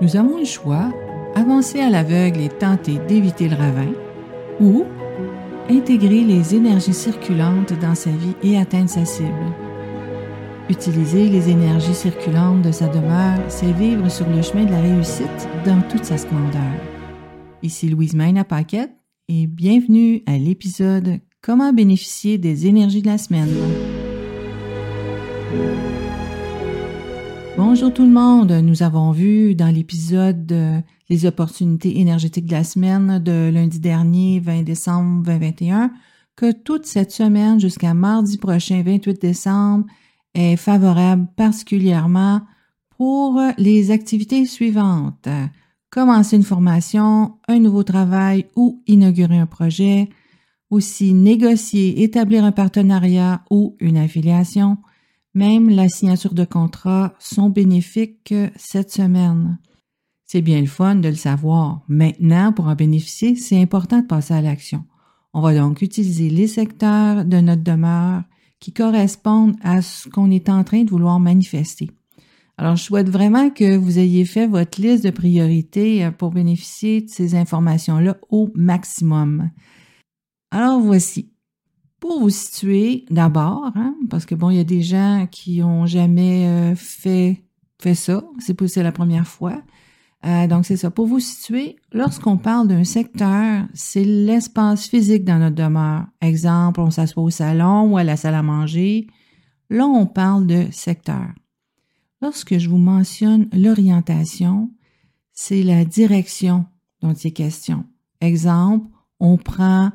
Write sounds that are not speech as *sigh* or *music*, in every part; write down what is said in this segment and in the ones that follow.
Nous avons le choix, avancer à l'aveugle et tenter d'éviter le ravin, ou intégrer les énergies circulantes dans sa vie et atteindre sa cible. Utiliser les énergies circulantes de sa demeure, c'est vivre sur le chemin de la réussite dans toute sa splendeur. Ici Louise Maina Paquette et bienvenue à l'épisode Comment bénéficier des énergies de la semaine. Bonjour tout le monde. Nous avons vu dans l'épisode les opportunités énergétiques de la semaine de lundi dernier, 20 décembre 2021, que toute cette semaine jusqu'à mardi prochain, 28 décembre, est favorable particulièrement pour les activités suivantes. Commencer une formation, un nouveau travail ou inaugurer un projet, aussi négocier, établir un partenariat ou une affiliation. Même la signature de contrat sont bénéfiques cette semaine. C'est bien le fun de le savoir. Maintenant, pour en bénéficier, c'est important de passer à l'action. On va donc utiliser les secteurs de notre demeure qui correspondent à ce qu'on est en train de vouloir manifester. Alors, je souhaite vraiment que vous ayez fait votre liste de priorités pour bénéficier de ces informations-là au maximum. Alors voici. Pour vous situer d'abord, hein, parce que bon, il y a des gens qui ont jamais euh, fait fait ça, c'est c'est la première fois. Euh, donc c'est ça. Pour vous situer, lorsqu'on parle d'un secteur, c'est l'espace physique dans notre demeure. Exemple, on s'assoit au salon ou à la salle à manger. Là, on parle de secteur. Lorsque je vous mentionne l'orientation, c'est la direction dont il est question. Exemple, on prend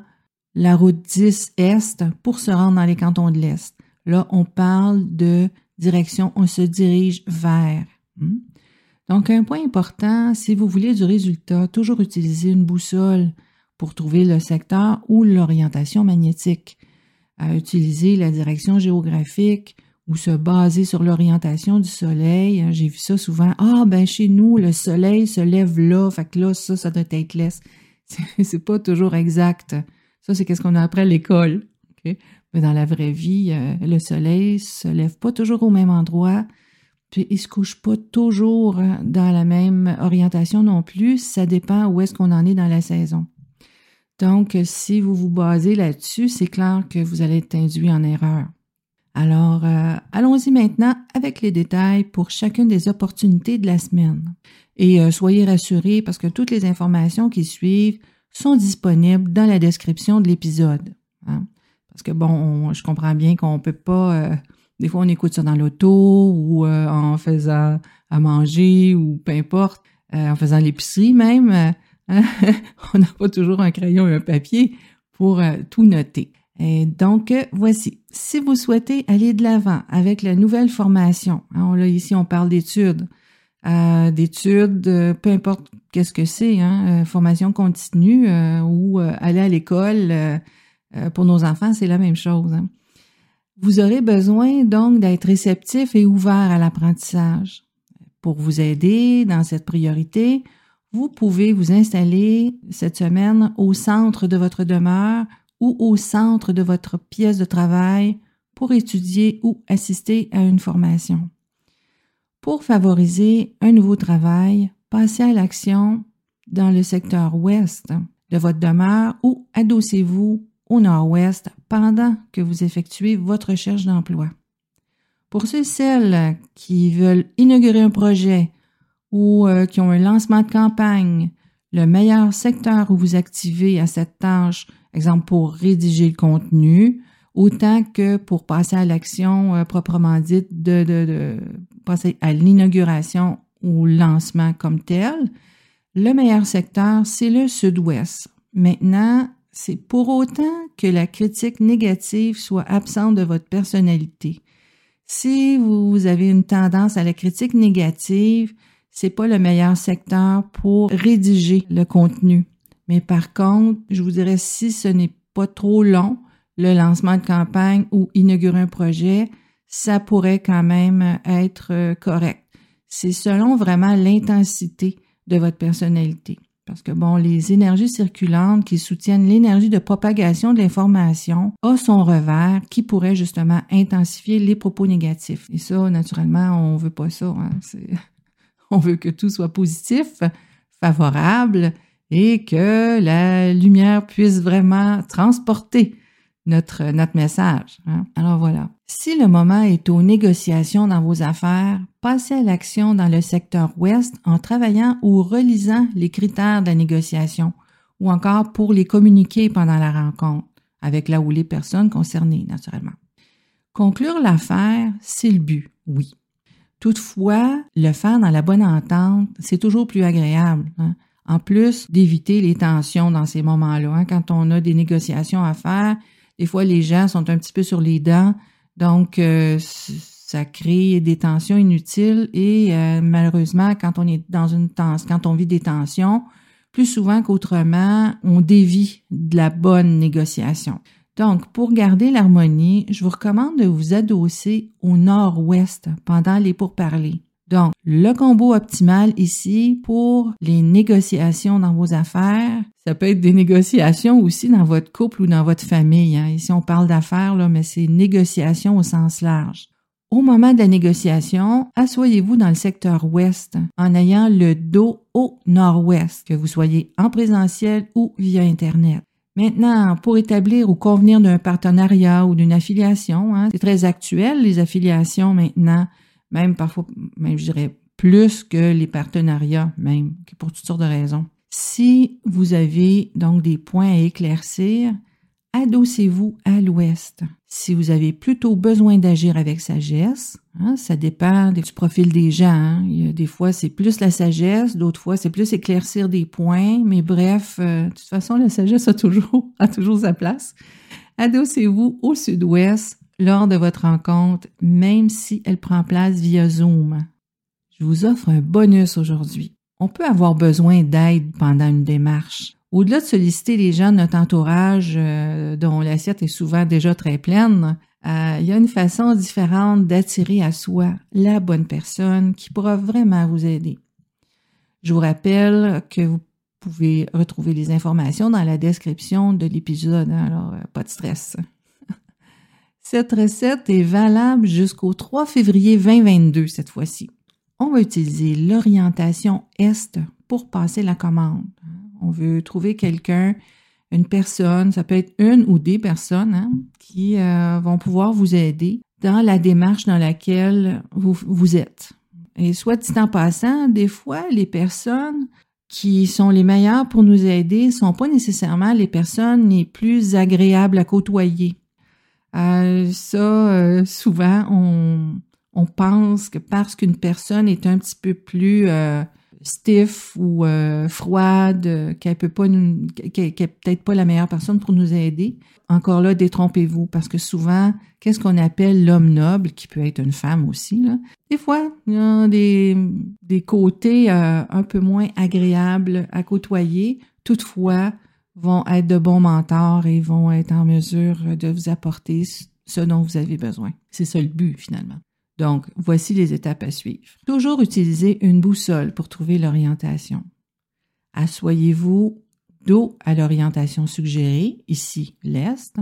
la route 10 Est pour se rendre dans les cantons de l'Est. Là, on parle de direction, on se dirige vers. Hmm? Donc, un point important, si vous voulez du résultat, toujours utiliser une boussole pour trouver le secteur ou l'orientation magnétique. À utiliser la direction géographique ou se baser sur l'orientation du soleil. J'ai vu ça souvent. Ah, ben chez nous, le soleil se lève là, fait que là, ça, ça doit être l'est. *laughs* C'est pas toujours exact. Ça, c'est qu'est-ce qu'on a appris à l'école. Mais dans la vraie vie, euh, le soleil se lève pas toujours au même endroit, puis il se couche pas toujours euh, dans la même orientation non plus. Ça dépend où est-ce qu'on en est dans la saison. Donc, si vous vous basez là-dessus, c'est clair que vous allez être induit en erreur. Alors, euh, allons-y maintenant avec les détails pour chacune des opportunités de la semaine. Et soyez rassurés parce que toutes les informations qui suivent sont disponibles dans la description de l'épisode. Hein. Parce que bon, je comprends bien qu'on peut pas. Euh, des fois, on écoute ça dans l'auto ou euh, en faisant à manger ou peu importe, euh, en faisant l'épicerie même. *laughs* On n'a pas toujours un crayon et un papier pour tout noter. Donc, voici. Si vous souhaitez aller de l'avant avec la nouvelle formation, hein, là, ici, on parle d'études, d'études, peu importe qu'est-ce que c'est, hein, euh, formation continue euh, ou euh, aller à l'école pour nos enfants, c'est la même chose. Hein. Vous aurez besoin donc d'être réceptif et ouvert à l'apprentissage. Pour vous aider dans cette priorité, vous pouvez vous installer cette semaine au centre de votre demeure ou au centre de votre pièce de travail pour étudier ou assister à une formation. Pour favoriser un nouveau travail, passez à l'action dans le secteur ouest de votre demeure ou adossez-vous au nord-ouest pendant que vous effectuez votre recherche d'emploi. Pour ceux et celles qui veulent inaugurer un projet ou euh, qui ont un lancement de campagne, le meilleur secteur où vous activez à cette tâche, exemple pour rédiger le contenu, autant que pour passer à l'action euh, proprement dite de, de, de passer à l'inauguration ou lancement comme tel, le meilleur secteur, c'est le sud-ouest. Maintenant, c'est pour autant que la critique négative soit absente de votre personnalité. Si vous avez une tendance à la critique négative, c'est pas le meilleur secteur pour rédiger le contenu. Mais par contre, je vous dirais si ce n'est pas trop long, le lancement de campagne ou inaugurer un projet, ça pourrait quand même être correct c'est selon vraiment l'intensité de votre personnalité. Parce que, bon, les énergies circulantes qui soutiennent l'énergie de propagation de l'information ont son revers qui pourrait justement intensifier les propos négatifs. Et ça, naturellement, on veut pas ça. Hein. *laughs* On veut que tout soit positif, favorable et que la lumière puisse vraiment transporter notre, notre message. Hein. Alors voilà. Si le moment est aux négociations dans vos affaires, passez à l'action dans le secteur ouest en travaillant ou relisant les critères de la négociation ou encore pour les communiquer pendant la rencontre avec la ou les personnes concernées, naturellement. Conclure l'affaire, c'est le but, oui. Toutefois, le faire dans la bonne entente, c'est toujours plus agréable. Hein. En plus d'éviter les tensions dans ces moments-là, hein. quand on a des négociations à faire, des fois les gens sont un petit peu sur les dents, donc euh, ça crée des tensions inutiles et euh, malheureusement, quand on est dans une tension, quand on vit des tensions, plus souvent qu'autrement, on dévie de la bonne négociation. Donc, pour garder l'harmonie, je vous recommande de vous adosser au nord-ouest pendant les pourparlers. Donc, le combo optimal ici pour les négociations dans vos affaires, ça peut être des négociations aussi dans votre couple ou dans votre famille. Hein. Ici, on parle d'affaires, là, mais c'est négociations au sens large. Au moment de la négociation, asseyez-vous dans le secteur ouest en ayant le dos au nord-ouest, que vous soyez en présentiel ou via Internet. Maintenant, pour établir ou convenir d'un partenariat ou d'une affiliation, hein, c'est très actuel, les affiliations maintenant, même parfois, même je dirais plus que les partenariats, même, pour toutes sortes de raisons. Si vous avez donc des points à éclaircir, adossez-vous à l'ouest. Si vous avez plutôt besoin d'agir avec sagesse, hein, ça dépend du profil des gens. Hein. Il y a des fois, c'est plus la sagesse, d'autres fois, c'est plus éclaircir des points. Mais bref, euh, de toute façon, la sagesse a toujours, *laughs* a toujours sa place. Adossez-vous au sud-ouest lors de votre rencontre, même si elle prend place via Zoom. Je vous offre un bonus aujourd'hui. On peut avoir besoin d'aide pendant une démarche. Au-delà de solliciter les gens de notre entourage euh, dont l'assiette est souvent déjà très pleine, euh, il y a une façon différente d'attirer à soi la bonne personne qui pourra vraiment vous aider. Je vous rappelle que vous pouvez retrouver les informations dans la description de l'épisode, hein, alors euh, pas de stress. Cette recette est valable jusqu'au 3 février 2022 cette fois-ci. On va utiliser l'orientation Est pour passer la commande. On veut trouver quelqu'un, une personne, ça peut être une ou des personnes hein, qui euh, vont pouvoir vous aider dans la démarche dans laquelle vous, êtes. Et soit dit en passant, des fois, les personnes qui sont les meilleures pour nous aider sont pas nécessairement les personnes les plus agréables à côtoyer. Euh, ça, euh, souvent, on, on pense que parce qu'une personne est un petit peu plus stiff ou euh, froide, euh, qu'elle peut pas qu'elle, peut-être pas la meilleure personne pour nous aider. Encore là, détrompez-vous parce que souvent, qu'est-ce qu'on appelle l'homme noble, qui peut être une femme aussi, là? Des fois, il y a des, des côtés euh, un peu moins agréables à côtoyer. Toutefois, vont être de bons mentors et vont être en mesure de vous apporter ce dont vous avez besoin. C'est ça le but finalement. Donc, voici les étapes à suivre. Toujours utiliser une boussole pour trouver l'orientation. Assoyez-vous dos à l'orientation suggérée, ici l'Est.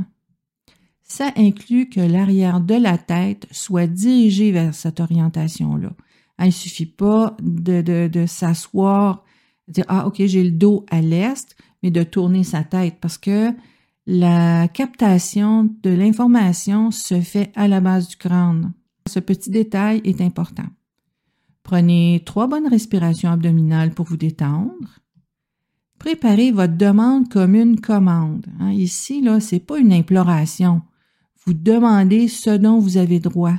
Ça inclut que l'arrière de la tête soit dirigé vers cette orientation-là. Il ne suffit pas de, de, de dire Ah, OK, j'ai le dos à l'Est, de tourner sa tête parce que la captation de l'information se fait à la base du crâne. Ce petit détail est important. Prenez trois bonnes respirations abdominales pour vous détendre. Préparez votre demande comme une commande. Hein. Ici, là, c'est pas une imploration. Vous demandez ce dont vous avez droit.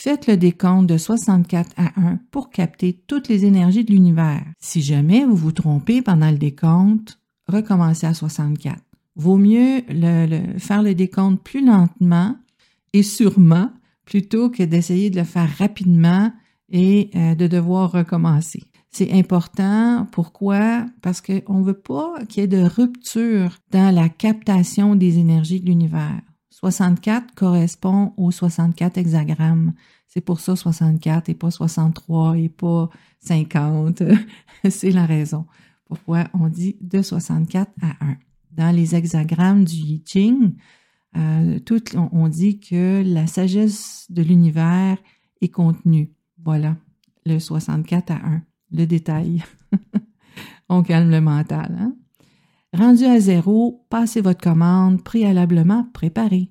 Faites le décompte de 64 à 1 pour capter toutes les énergies de l'univers. Si jamais vous vous trompez pendant le décompte, recommencez à 64. Vaut mieux faire le décompte plus lentement et sûrement plutôt que d'essayer de le faire rapidement et euh, de devoir recommencer. C'est important. Pourquoi? Parce qu'on ne veut pas qu'il y ait de rupture dans la captation des énergies de l'univers. 64 correspond aux 64 hexagrammes. C'est pour ça 64 et pas 63 et pas 50. *laughs* C'est la raison pourquoi on dit de 64 à 1. Dans les hexagrammes du I Ching, euh, tout, on, dit que la sagesse de l'univers est contenue. Voilà. le 64 à 1. Le détail. *laughs* On calme le mental. Hein? Rendu à zéro, passez votre commande préalablement préparée.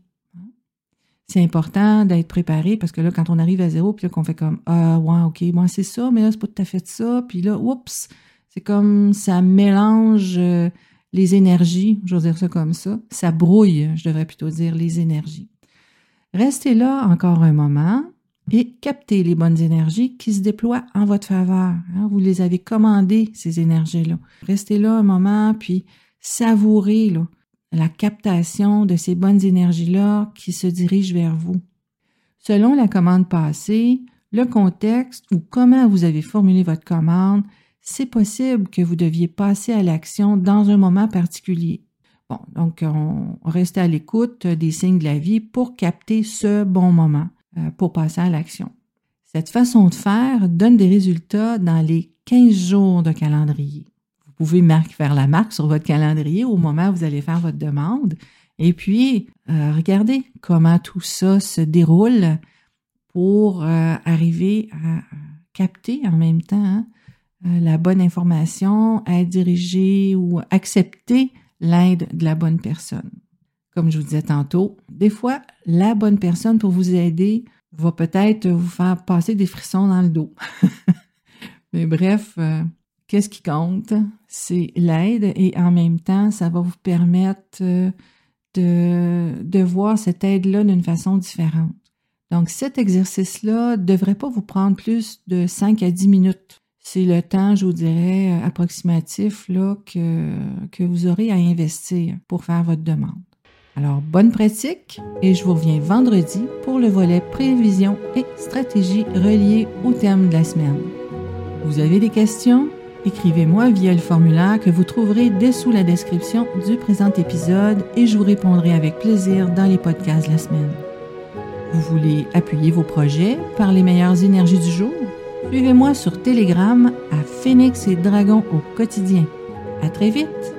C'est important d'être préparé parce que là, quand on arrive à zéro, puis qu'on fait comme Ah, ouais, ok, moi c'est ça, mais là, c'est pas tout à fait ça. Puis là, oups, c'est comme ça mélange euh, les énergies, je dire ça comme ça. Ça brouille, je devrais plutôt dire, les énergies. Restez là encore un moment et captez les bonnes énergies qui se déploient en votre faveur. Hein. Vous les avez commandées, ces énergies-là. Restez là un moment, puis savourez là, la captation de ces bonnes énergies-là qui se dirigent vers vous. Selon la commande passée, le contexte ou comment vous avez formulé votre commande, c'est possible que vous deviez passer à l'action dans un moment particulier. Bon, donc on reste à l'écoute des signes de la vie pour capter ce bon moment, euh, pour passer à l'action. Cette façon de faire donne des résultats dans les 15 jours de calendrier pouvez faire la marque sur votre calendrier au moment où vous allez faire votre demande. Et puis, euh, regardez comment tout ça se déroule pour euh, arriver à capter en même temps hein, euh, la bonne information, à diriger ou accepter l'aide de la bonne personne. Comme je vous disais tantôt, des fois, la bonne personne pour vous aider va peut-être vous faire passer des frissons dans le dos. *laughs* Mais bref, Qu'est-ce qui compte? C'est l'aide et en même temps, ça va vous permettre euh, de, de voir cette aide-là d'une façon différente. Donc, cet exercice-là ne devrait pas vous prendre plus de 5 à 10 minutes. C'est le temps, je vous dirais, approximatif là, que, que vous aurez à investir pour faire votre demande. Alors, bonne pratique et je vous reviens vendredi pour le volet prévision et stratégie relié au thème de la semaine. Vous avez des questions? Écrivez-moi via le formulaire que vous trouverez dessous la description du présent épisode et je vous répondrai avec plaisir dans les podcasts de la semaine. Vous voulez appuyer vos projets par les meilleures énergies du jour? Suivez-moi sur Telegram à Phoenix et Dragon au quotidien. À très vite!